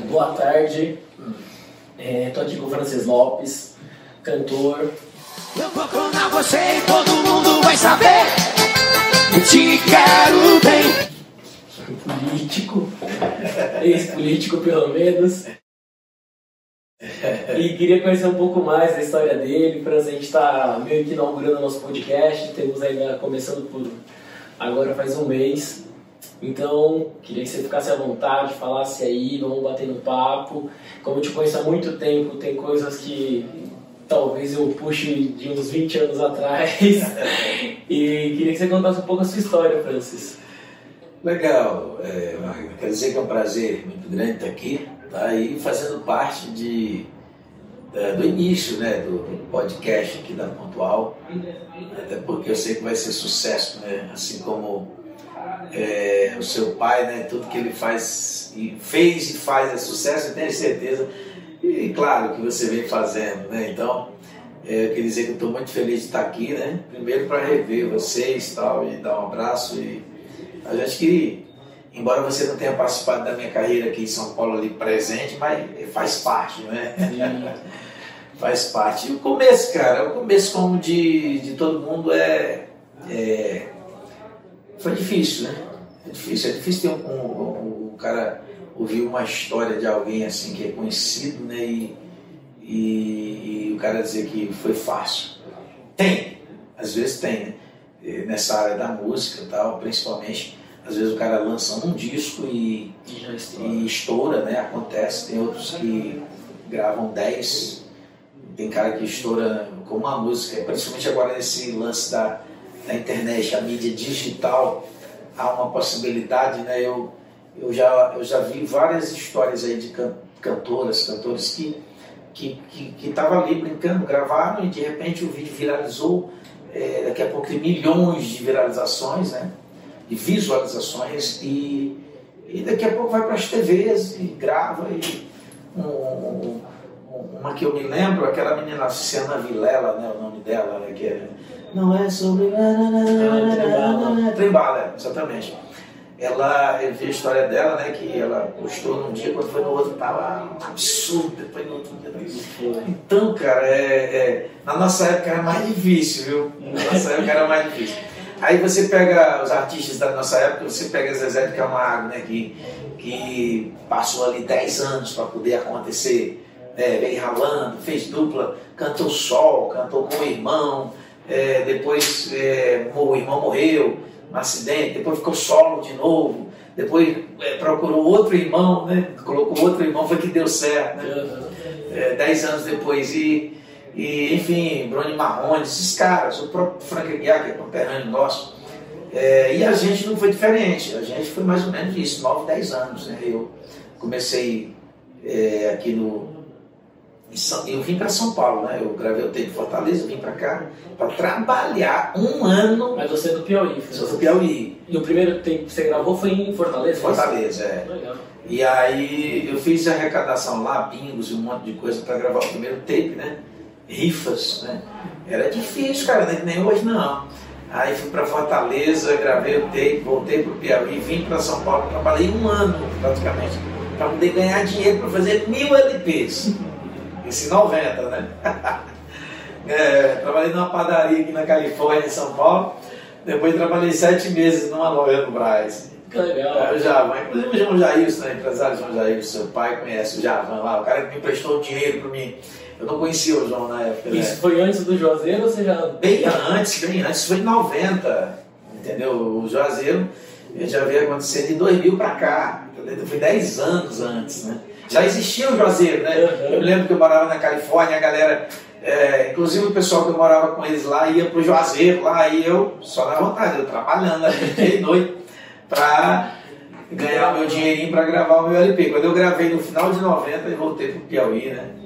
Boa tarde. Estou aqui com o Francis Lopes, cantor. Eu vou clonar você e todo mundo vai saber. Eu te quero bem. Político, ex-político pelo menos. E queria conhecer um pouco mais da história dele. Francis, a gente está meio que inaugurando nosso podcast. Temos ainda começando por agora faz um mês. Então, queria que você ficasse à vontade, falasse aí, vamos bater no papo. Como eu te conheço há muito tempo, tem coisas que talvez eu puxe de uns 20 anos atrás. e queria que você contasse um pouco a sua história, Francis. Legal, é, quer dizer que é um prazer muito grande estar aqui, tá? E fazendo parte de, é, do início né, do, do podcast aqui da Pontual, até porque eu sei que vai ser sucesso, né? Assim como é, o seu pai, né, tudo que ele faz e fez e faz é sucesso, eu tenho certeza. E claro que você vem fazendo, né? Então, é, eu queria dizer que eu estou muito feliz de estar aqui, né? Primeiro para rever vocês tal, e dar um abraço. E a gente que, embora você não tenha participado da minha carreira aqui em São Paulo ali presente, mas faz parte, né? faz parte. E o começo, cara, o começo como de, de todo mundo é, é foi difícil, né? É difícil, é difícil ter um, um, um, um cara ouvir uma história de alguém assim que é conhecido, né? E, e, e, o cara dizer que foi fácil. Tem, às vezes tem, né? Nessa área da música tal, principalmente, às vezes o cara lança um disco e, E estoura. e estoura, né? Acontece, tem outros que gravam 10, tem cara que estoura com uma música, principalmente agora nesse lance da, da internet, a mídia digital, há uma possibilidade, né? Eu, eu, já, eu já vi várias histórias aí de can, cantoras, cantores que que que que ali brincando, gravaram e de repente o vídeo viralizou, é, daqui a pouco tem milhões de viralizações, né? De visualizações e, e daqui a pouco vai para as TVs e grava e um, uma que eu me lembro, aquela menina Luciana Vilela, né, o nome dela, né, que é, não é sobre. Trembala. Trembala, exatamente. Ela, eu vi a história dela, né, que ela postou num dia, quando foi no outro, tava absurdo, depois no outro dia. Então, cara, é, é, na nossa época era mais difícil, viu? Na nossa época era mais difícil. Aí você pega os artistas da nossa época, você pega Zezé de Camargo, né, que, que passou ali 10 anos para poder acontecer, é, veio ralando, fez dupla, cantou sol, cantou com o irmão, é, depois é, o irmão morreu no acidente, depois ficou solo de novo, depois é, procurou outro irmão, né, colocou outro irmão, foi que deu certo, né? é, dez anos depois. E, e enfim, Bruni Marrone, esses caras, o próprio Frank Aguiar, que é conterrâneo nosso. É, e a gente não foi diferente, a gente foi mais ou menos isso, 9, 10 anos. Né? Eu comecei aqui no. Eu vim para São Paulo, né? Eu gravei o tempo em Fortaleza, vim para cá para trabalhar um ano. Mas você é do Piauí, Sou Francis. do Piauí, E o primeiro tempo que você gravou foi em Fortaleza? Fortaleza, é. Legal. E aí eu fiz arrecadação lá, bingos e um monte de coisa para gravar o primeiro tape, né? Rifas, né? Era difícil, cara, nem- nem hoje não. Aí fui para Fortaleza, gravei o tape, voltei para o Piauí, vim para São Paulo, trabalhei um ano praticamente para poder ganhar dinheiro para fazer mil LPs. Esse 90, né? É, trabalhei numa padaria aqui na Califórnia, em São Paulo. Depois trabalhei sete meses numa loja no Brás. Que legal. É, o Javan, inclusive o João Jailson, né, empresário João Jailson, seu pai conhece o Javan lá, o cara que me emprestou dinheiro para mim. Eu não conhecia o João na época, né? Isso foi antes do Juazeiro ou você já. Bem antes, bem antes, foi em 90, entendeu? O Juazeiro já veio acontecer de 2000 para cá, entendeu? Foi 10 anos antes, né? Já existia o Juazeiro, né? Uhum. Eu lembro que eu morava na Califórnia, a galera, é, inclusive o pessoal que eu morava com eles lá ia pro Juazeiro lá e eu, só na vontade, eu trabalhando ali dia e noite para ganhar o meu dinheirinho para gravar o meu LP. Quando eu gravei no final de 90, eu voltei pro Piauí, né?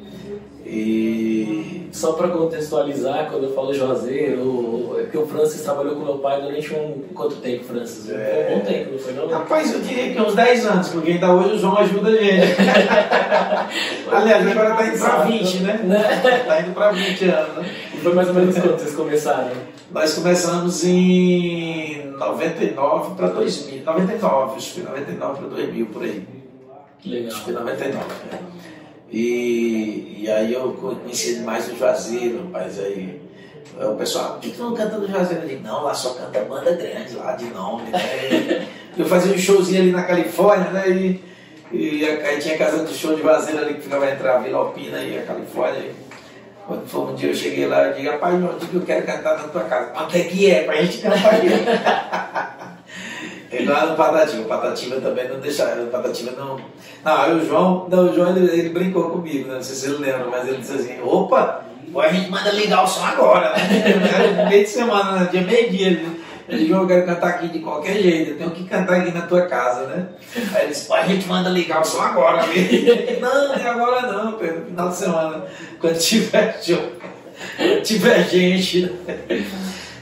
E Só para contextualizar, quando eu falo Juazeiro, é que o Francis trabalhou com meu pai durante um. Quanto tempo, Francis? Foi É. um bom tempo, não foi não? Rapaz, eu diria que uns 10 anos, porque ainda hoje o João ajuda a gente. Aliás, agora tá indo pra 20, né? Né? Tá indo pra 20 anos. né? E foi mais ou menos quando vocês começaram? Nós começamos em 99 para 2000. 99, acho que foi 99 para 2000, por aí. Que legal. Acho que foi 99, né? E, e aí eu conheci mais o Juazeiro, rapaz, aí o pessoal, por que tu não canta no Juazeiro? Eu digo, não, lá só canta banda grande, lá de nome, né? Eu fazia um showzinho ali na Califórnia, né? E, e aí tinha a casa do show de Juazeiro ali que ficava entre a Vila Alpina e a Califórnia. E, quando foi um dia eu cheguei lá, eu digo, rapaz, onde que eu quero cantar na tua casa? Onde é que é? Pra gente cantar aqui. E lá no Patativa, o Patativa também não deixava, o Patativa não. Não, aí o João, não, o João ele, ele brincou comigo, né? não sei se ele lembra, mas ele disse assim, opa, a gente manda ligar o som agora, né? Era meio de semana, né? dia meio-dia. Ele, ele João, eu quero cantar aqui de qualquer jeito, eu tenho que cantar aqui na tua casa, né? Aí ele disse, pô, a gente manda ligar o som agora, mesmo. Não, é agora não, Pedro, no final de semana, quando tiver show, quando tiver gente.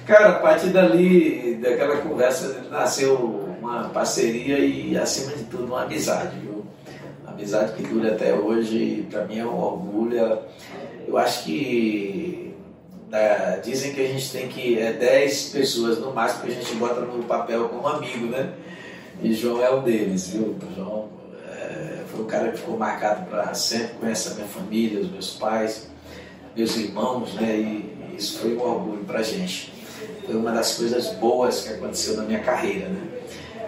Cara, a partir dali, daquela conversa, nasceu uma parceria e, acima de tudo, uma amizade, viu? Uma amizade que dura até hoje, para mim é um orgulho. Eu acho que né, dizem que a gente tem que. É 10 pessoas no máximo que a gente bota no papel como amigo, né? E João é um deles, viu? João é, foi um cara que ficou marcado para sempre, conhece a minha família, os meus pais, meus irmãos, né? E isso foi um orgulho para a gente. Foi uma das coisas boas que aconteceu na minha carreira, né?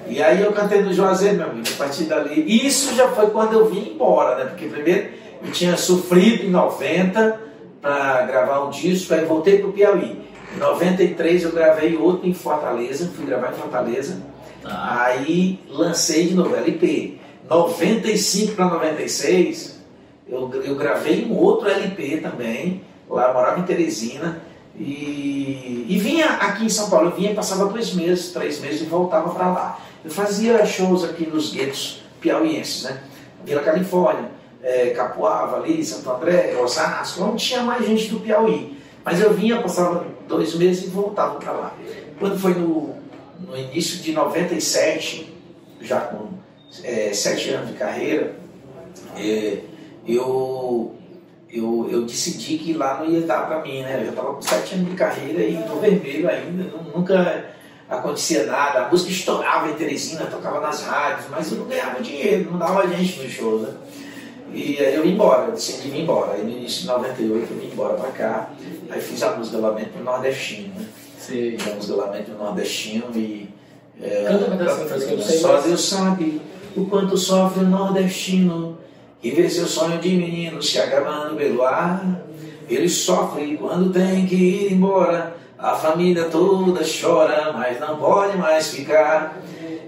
E aí eu cantei no Juazeiro, meu amigo, a partir dali. Isso já foi quando eu vim embora, né? Porque primeiro eu tinha sofrido em 90 para gravar um disco, aí voltei para o Piauí. Em 93 eu gravei outro em Fortaleza, fui gravar em Fortaleza. Ah. Aí lancei de novo, LP. 95 para 96, eu, eu gravei um outro LP também, lá eu morava em Teresina. E, e vinha aqui em São Paulo, eu vinha, passava dois meses, três meses e voltava para lá. Eu fazia shows aqui nos guetos piauienses, né? Vila Califórnia, é, Capuava ali, Santo André, Osasco, não tinha mais gente do Piauí. Mas eu vinha, passava dois meses e voltava para lá. Quando foi no, no início de 97, já com é, sete anos de carreira, é, eu eu, eu decidi que lá não ia dar para mim, né? Eu já estava com sete anos de carreira e no vermelho ainda, nunca acontecia nada. A música estourava em Teresina, tocava nas rádios, mas eu não ganhava dinheiro, não dava gente nos shows, né? E aí eu vim embora, eu decidi vir embora. Aí no início de 98 eu vim embora para cá, aí fiz a música Lamento Nordestino, né? Sim. Fiz a música Lamento Nordestino e. É, Canta uma canção, Só Deus sabe o quanto sofre o nordestino que vê seu sonho de menino se acabando pelo ar. Ele sofre quando tem que ir embora, a família toda chora, mas não pode mais ficar.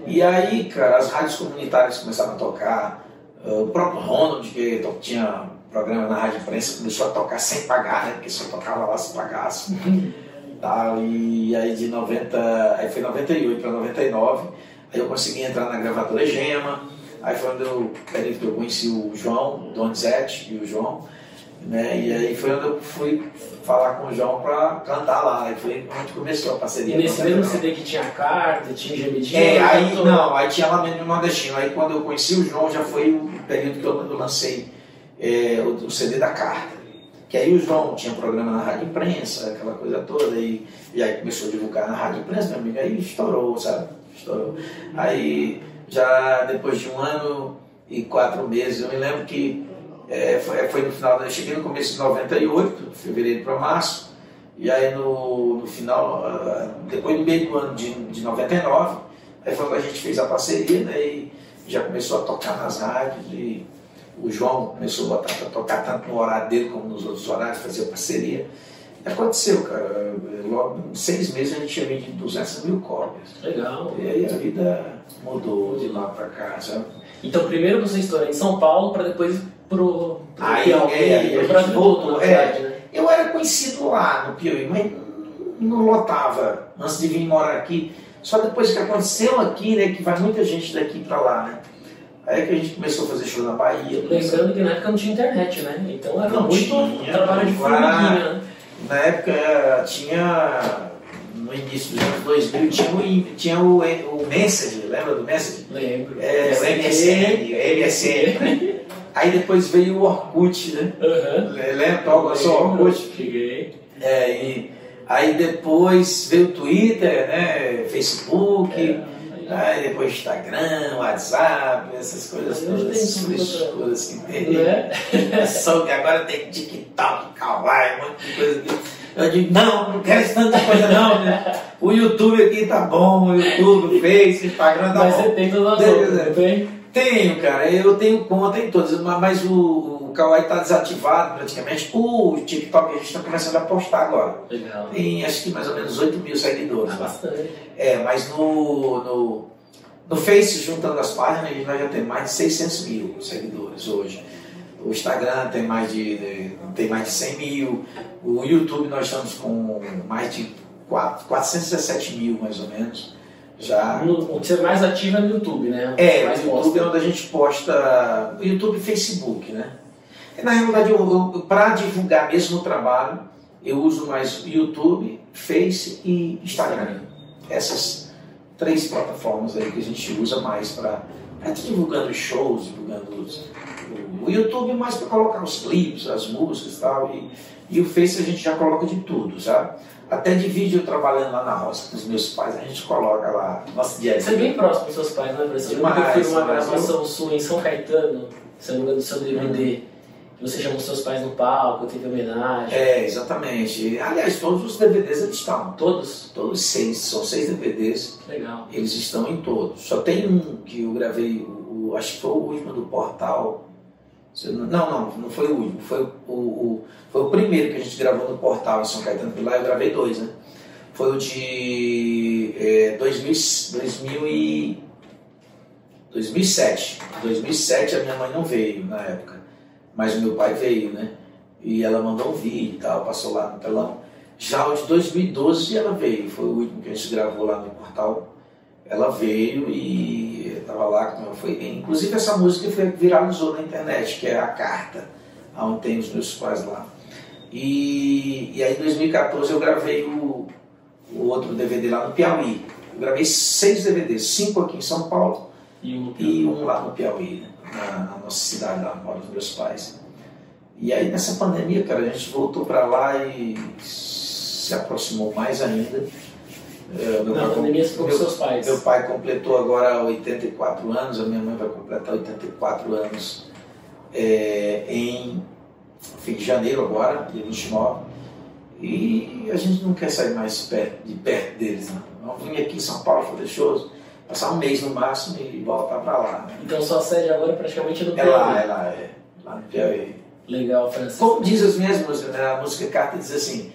E aí, cara, as rádios comunitárias começaram a tocar, o próprio Ronald, que tinha programa na Rádio Imprensa, começou a tocar sem pagar, né? Porque só tocava lá se pagasse. Tal, e aí de 90, aí foi 98 para 99, aí eu consegui entrar na gravadora Gema Aí foi onde eu, que eu conheci o João, o Donizete e o João, né? E aí foi onde eu fui falar com o João para cantar lá. Aí foi onde começou a parceria. E nesse mesmo CD que tinha carta, tinha gemidinho? É, aí não, aí tinha lá mesmo no Nordestino. Aí quando eu conheci o João já foi o período que eu, lancei é, o, o, CD da carta. Que aí o João tinha programa na Rádio Imprensa, aquela coisa toda, e, e aí começou a divulgar na Rádio Imprensa, meu amigo, aí estourou, sabe? Estourou. Aí já depois de um ano e quatro meses. Eu me lembro que é, foi, foi, no final, eu cheguei no começo de 98, fevereiro para março, e aí no, no final, ah, depois do meio do ano de, de 99, aí foi quando a gente fez a parceria, né, e já começou a tocar nas rádios, e o João começou a botar para tocar tanto no horário dele como nos outros horários, fazer parceria. Aconteceu, cara. Logo em seis meses a gente tinha vendido 200 mil cópias. Legal. E aí a vida mudou de lá pra cá, sabe? Então primeiro você estourou em São Paulo para depois pro, pro aí, Piauí, é, aí a gente voltou. É, né? Eu era conhecido lá no Piauí, mas não lotava antes de vir morar aqui. Só depois que aconteceu aqui, né, que vai muita gente daqui para lá, né? Aí que a gente começou a fazer show na Bahia. Lembrando que na época não tinha internet, né? Então era não muito tinha, trabalho de formiguinha, né? Na época tinha, no início dos anos 2000, tinha o, tinha o, o Messenger, lembra do Messenger? Lembro. É, o MSN, MSN. Aí depois veio o Orkut, né? Uhum. Lembra? Qual o Orkut? Cheguei. É, e aí depois veio o Twitter, né? Facebook. É. Aí depois Instagram, WhatsApp, essas coisas todas, frescuras que tem. Né? Só que agora tem TikTok, Kawaii, um monte de coisa. Eu digo, não, não quero tanta coisa não. né? O YouTube aqui tá bom, o YouTube, o Face, o Instagram tá Mas bom. você tem todas as Tem, outras, né? não tem? Tenho, cara, eu tenho conta em todas, mas- mas o, o Kawaii tá desativado praticamente. O TikTok a gente está começando a postar agora. Legal. Tem acho que mais ou menos 8 mil seguidores. Ah, lá. bastante. É, mas no, no, no Face, juntando as páginas, nós já temos mais de 600 mil seguidores hoje. O Instagram tem mais de, de- tem mais de 100 mil. O YouTube nós estamos com mais de 4, 417 mil, mais ou menos. Já. No- o que você mais ativa é no YouTube, né? É, o YouTube é posta. onde a gente posta. YouTube e Facebook, né? E, na realidade, para divulgar mesmo o trabalho, eu uso mais YouTube, Face e Instagram. Essas três plataformas aí que a gente usa mais para estar divulgando shows, divulgando os, o, o YouTube mais para colocar os clipes, as músicas e tal. E, e o Face a gente já coloca de tudo, sabe? Até de vídeo eu trabalhando lá na roça com os meus pais, a gente coloca lá nosso dia a Você é dia. bem próximo dos seus pais, né? Eu eu Demais, fui numa demais. gravação sua em São Caetano, se não me engano, do seu DVD. que Você chamou seus pais no palco, teve homenagem. É, exatamente. Aliás, todos os DVDs eles estão. Todos? Todos seis, são seis DVDs, Legal. eles estão em todos. Só tem um que eu gravei, o- acho que foi o último do Portal. Não, não, não, foi o último, foi o, o- foi o primeiro que a gente gravou no Portal em São Caetano, lá eu gravei dois, né? Foi o de é, 2000, 2000 e, 2007. 2007 a minha mãe não veio na época, mas o meu pai veio, né? E ela mandou vídeo e tal, passou lá no telão. Já o de 2012 ela veio, foi o último que a gente gravou lá no portal. Ela veio e estava lá, foi, inclusive essa música foi, viralizou na internet, que é a carta, onde tem os meus pais lá. E, e aí em 2014 eu gravei o, o outro DVD lá no Piauí. Eu gravei seis DVDs, cinco aqui em São Paulo E o e um lá no Piauí, na, na nossa cidade, lá mora os meus pais. E aí nessa pandemia, cara, a gente voltou para lá e se aproximou mais ainda. É, meu Na pai- pandemia você ficou com seus pais. meu pai completou agora 84 anos, a minha mãe vai completar 84 anos é, em fim de janeiro agora, dia 29. E a gente não quer sair mais perto, de perto deles, não. Vir aqui em São Paulo fazer shows, passar um mês no máximo e voltar para lá. Né? Então sua sede agora é praticamente no É Piauí. lá, é lá, é. Lá no Piauí. Legal, Francisco. Como diz as músicas, né? a música Carta diz assim,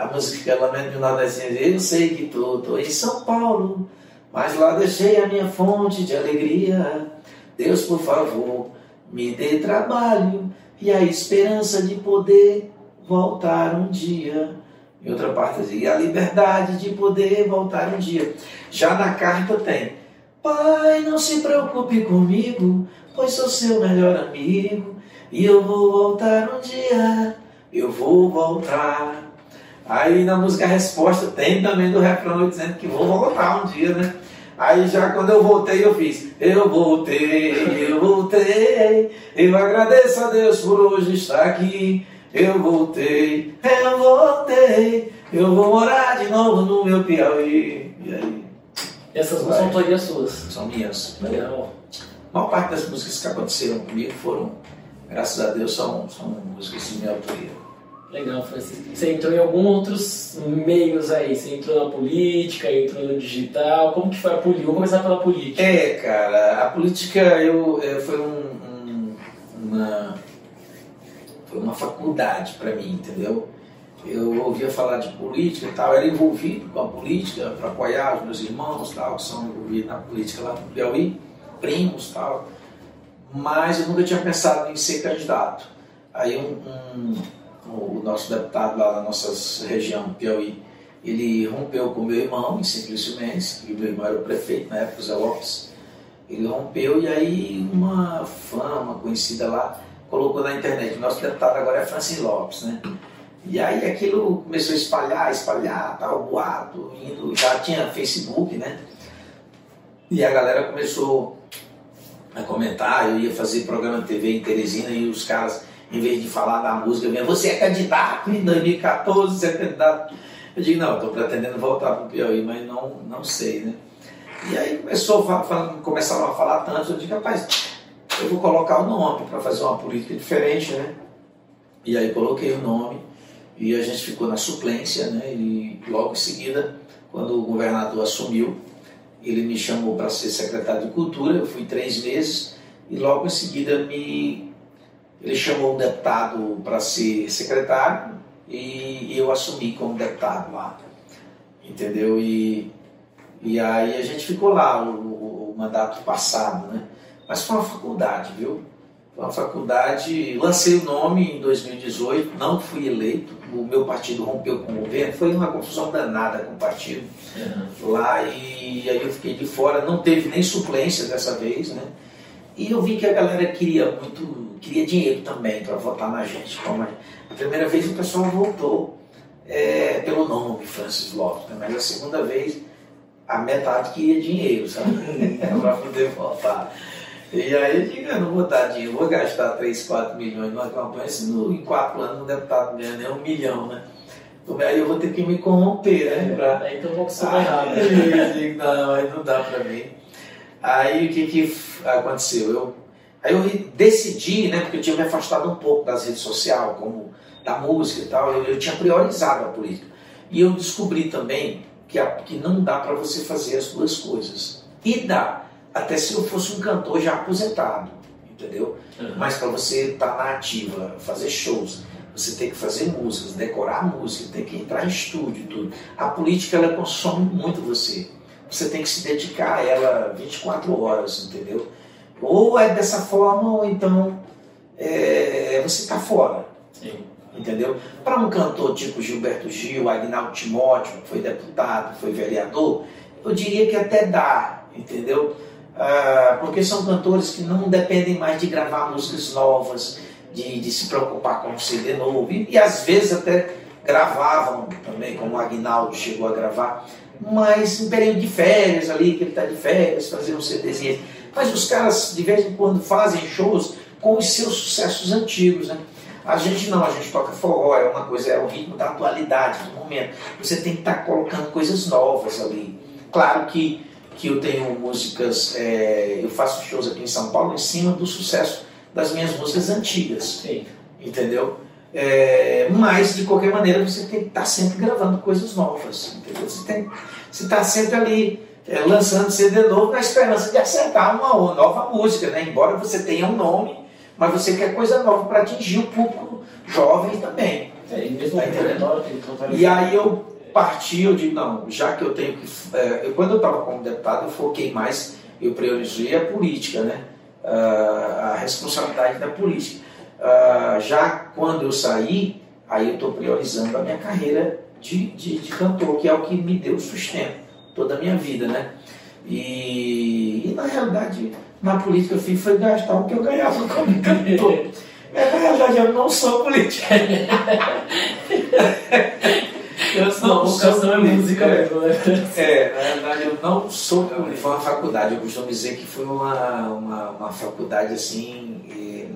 a música lamento de nada assim, eu sei que tô, tô em São Paulo, mas lá deixei a minha fonte de alegria. Deus, por favor, me dê trabalho e a esperança de poder voltar um dia. Em outra parte e a liberdade de poder voltar um dia. Já na carta tem, Pai, não se preocupe comigo, pois sou seu melhor amigo. E eu vou voltar um dia, eu vou voltar. Aí na música Resposta tem também do refrão dizendo que vou voltar um dia, né? Aí já quando eu voltei eu fiz, eu voltei, eu voltei, eu agradeço a Deus por hoje estar aqui. Eu voltei, eu voltei, eu vou morar de novo no meu Piauí. E aí, essas Vai. são autorias suas. são minhas. Legal. A maior parte das músicas que aconteceram comigo foram, graças a Deus, são, são músicas de minha autoria. Legal, Francisco. Você entrou em alguns outros meios aí. Você entrou na política, entrou no digital. Como que foi a política? Vou começar pela política. É, cara, a política eu, é, foi um, um- uma, foi uma faculdade para mim, entendeu? Eu ouvia falar de política e tal, era envolvido com a política para apoiar os meus irmãos tal, que são envolvidos na política lá no Piauí, primos tal, mas eu nunca tinha pensado em ser candidato. Aí um, um- o nosso deputado lá na nossa região, Piauí, ele rompeu com meu irmão em Simplício Mendes, que meu irmão era o prefeito na época, Zé Lopes. Ele rompeu e aí uma fã, uma conhecida lá, colocou na internet, o nosso deputado agora é Francis Lopes, né? E aí aquilo começou a espalhar, espalhar, tal, boato, indo, já tinha Facebook, né? E a galera começou a comentar, eu ia fazer programa de TV em Teresina e os caras, em vez de falar da música, vinham, você é candidato em 2014, você é candidato. Eu digo, não, estou pretendendo voltar para o Piauí, mas não, não sei, né? E aí começou, começaram a falar tanto, eu disse, rapaz, eu vou colocar o nome para fazer uma política diferente, né? E aí coloquei o nome e a gente ficou na suplência, né? E logo em seguida, quando o governador assumiu, ele me chamou para ser secretário de Cultura, eu fui três meses e logo em seguida me ele chamou um deputado para ser secretário e eu assumi como deputado lá, entendeu? E, e aí a gente ficou lá o, o, o mandato passado, né? Mas foi uma faculdade, viu? Foi uma faculdade, lancei o nome em 2018, não fui eleito, o meu partido rompeu com o governo, foi uma confusão danada com o partido uhum. lá e aí eu fiquei de fora, não teve nem suplência dessa vez, né? E eu vi que a galera queria muito, queria dinheiro também para votar na gente. Como a primeira vez o pessoal votou é, pelo nome Francis Lopes, né? mas a segunda vez a metade queria dinheiro, sabe? para poder votar. E aí eu digo, eu não vou dar dinheiro, vou gastar 3, 4 milhões numa campanha, se no, em 4 anos um deputado ganha nem um milhão, né? Então, aí eu vou ter que me corromper, né? Pra... Então vou conseguir errado. Eu digo, não, aí não dá para mim. Aí o que, que aconteceu? Eu, aí eu decidi, né, porque eu tinha me afastado um pouco das redes sociais, como da música e tal, eu, eu tinha priorizado a política. E eu descobri também que, a, que não dá para você fazer as duas coisas. E dá, até se eu fosse um cantor já aposentado, entendeu? Uhum. Mas para você estar tá na ativa, fazer shows, você tem que fazer músicas, decorar música, tem que entrar em estúdio tudo. A política ela consome muito você você tem que se dedicar a ela 24 horas, entendeu? Ou é dessa forma, ou então é, você está fora. Sim. Entendeu? Para um cantor tipo Gilberto Gil, Agnaldo Timóteo, que foi deputado, foi vereador, eu diria que até dá, entendeu? Ah, porque são cantores que não dependem mais de gravar músicas novas, de, de se preocupar com um CD novo, e, e às vezes até gravavam também, como o Agnaldo chegou a gravar, mas em período de férias ali, que ele está de férias, fazer um CDzinho. Mas os caras de vez em quando fazem shows com os seus sucessos antigos, né? A gente não, a gente toca forró, é uma coisa, é o ritmo da atualidade, do momento. Você tem que estar tá colocando coisas novas ali. Claro que, que eu tenho músicas, é, eu faço shows aqui em São Paulo em cima do sucesso das minhas músicas antigas. Sim. Entendeu? É, mas, de qualquer maneira, você tem que estar sempre gravando coisas novas. Entendeu? Você tem, você está sempre ali é, lançando CD novo na esperança de acertar uma nova música, né? embora você tenha um nome, mas você quer coisa nova para atingir o público jovem também. É, e, mesmo tá e aí eu parti, eu digo, não, já que eu tenho que. É, eu, quando eu estava como deputado, eu foquei mais, eu priorizei a política, né? Uh, a responsabilidade da política. Uh, já quando eu saí, aí eu estou priorizando a minha carreira de, de, de, cantor, que é o que me deu sustento toda a minha vida, né? E, e na realidade, na política eu fiz foi gastar o que eu ganhava como cantor. É, na realidade, eu não sou político. eu não, sou é música mesmo, né? É, na realidade, eu não sou político. Foi uma faculdade, eu costumo dizer que foi uma, uma, uma faculdade assim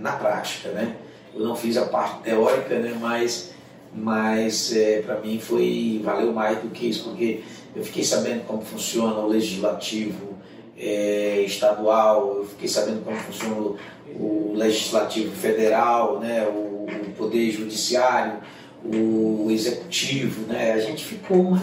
na prática, né? Eu não fiz a parte teórica, né? Mas, mas é, para mim foi valeu mais do que isso, porque eu fiquei sabendo como funciona o legislativo é, estadual, eu fiquei sabendo como funciona o, o legislativo federal, né? O, o, poder judiciário, o executivo, né? A gente ficou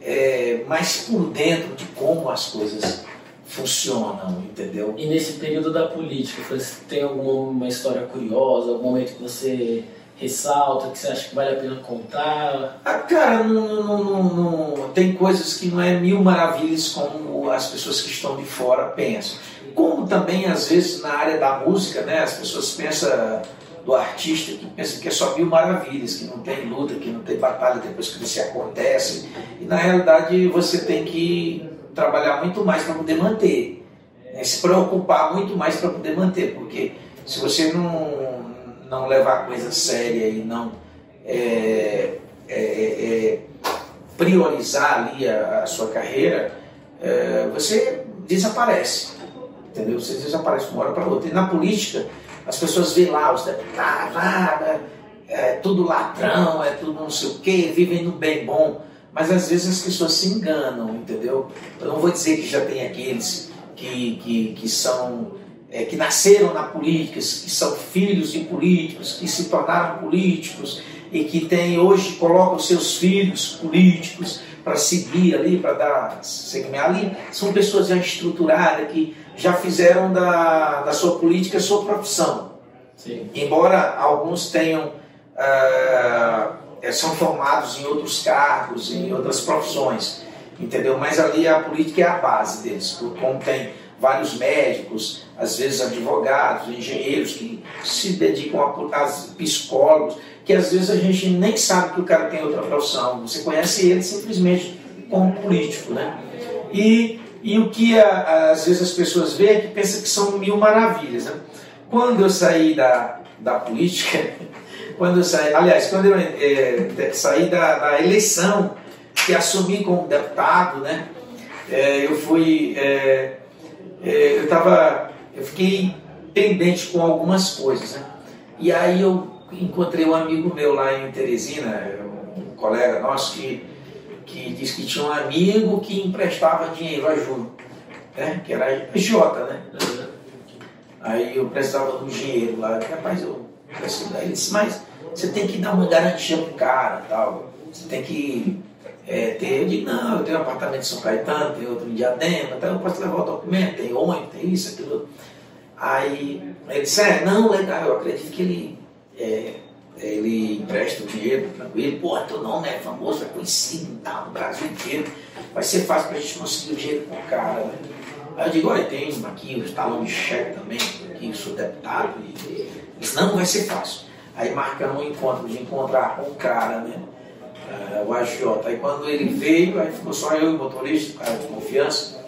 é, mais por dentro de como as coisas funcionam, entendeu? E nesse período da política, tem alguma história curiosa, algum momento que você ressalta, que você acha que vale a pena contar? Ah, cara, não, não, não, tem coisas que não é mil maravilhas como as pessoas que estão de fora pensam. Como também, às vezes, na área da música, né, as pessoas pensam do artista que pensa que é só mil maravilhas, que não tem luta, que não tem batalha depois que você acontece. E na realidade você tem que trabalhar muito mais para poder manter, né? se preocupar muito mais para poder manter, porque se você não, não levar a coisa séria e não é, é, é, priorizar ali a, a sua carreira, é, você desaparece, entendeu? Você desaparece de uma hora para outra. E na política, as pessoas veem lá os deputados, ah, é tudo ladrão, é tudo não sei o quê, vivem no bem bom mas às vezes as pessoas se enganam, entendeu? Eu não vou dizer que já tem aqueles que, que, que são é, que nasceram na política, que são filhos de políticos, que se tornaram políticos e que tem hoje colocam seus filhos políticos para seguir ali, para dar segmento ali, são pessoas já estruturadas que já fizeram da, da sua política sua profissão. Sim. Embora alguns tenham ah, são formados em outros cargos, em outras profissões, entendeu? Mas ali a política é a base deles, como tem vários médicos, às vezes advogados, engenheiros que se dedicam a, a psicólogos, que às vezes a gente nem sabe que o cara tem outra profissão. Você conhece ele simplesmente como político, né? E, e o que a, às vezes as pessoas veem é que pensam que são mil maravilhas, né? Quando eu saí da, da política, quando eu saí, aliás, quando eu é, saí da, da, eleição, que assumi como deputado, né? É, eu fui, é, é eu estava, eu fiquei pendente com algumas coisas, né? E aí eu encontrei um amigo meu lá em Teresina, um colega nosso que, que disse que tinha um amigo que emprestava dinheiro a Júlio, né? Que era Jota, né? Aí eu precisava do dinheiro lá, rapaz, eu preciso dar. Ele disse, mas você tem que dar uma garantia pro cara tal. Você tem que é, ter. Eu digo, não, eu tenho um apartamento em São Caetano, tenho outro em Diadema, então eu posso levar o documento, tem ônibus, tem isso, aquilo. Aí ele disse, é, não, legal, eu acredito que ele, é, ele empresta o dinheiro tranquilo, pô, teu nome é famoso, é conhecido tá, no Brasil inteiro, vai ser fácil pra gente conseguir o dinheiro com o cara. Né? Aí eu digo, olha, tem aqui o talão de cheque também, aqui sou deputado, e disse, não, vai ser fácil. Aí marcamos um encontro de encontrar com o cara, né? Uh, o agiota. Aí quando ele veio, aí ficou só eu e o motorista, o cara de confiança,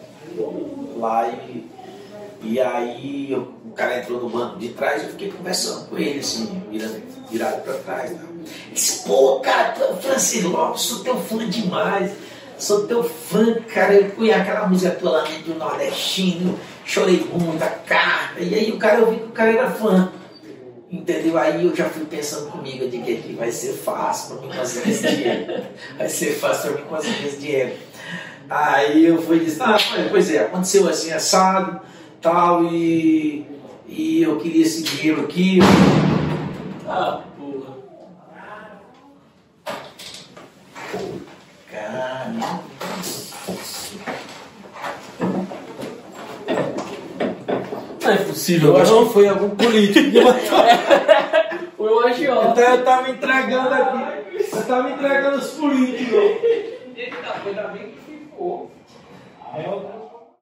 lá e, e aí eu, o cara entrou no banco de trás, eu fiquei conversando com ele, assim, virando, virado para trás. Né? Ele disse, pô, cara, tu é o Francis Lopes, sou teu fã demais, sou teu fã, cara, eu fui aquela música tua lá do nordestino, chorei muito, a carta, e aí o cara, eu vi que o cara era fã. Entendeu? Aí eu já fui pensando comigo de que vai ser fácil para mim conseguir esse dinheiro. Vai ser fácil para mim conseguir esse dinheiro. Aí eu fui dizer, ah, pois é, aconteceu assim, assado, tal, e, e eu queria esse dinheiro aqui. Ah, porra. Caramba. Não é possível. Eu acho que foi algum político que matou. foi o agiota. Então eu tava entregando aqui. Eu tava entregando os políticos. Eita, foi ainda bem que ficou.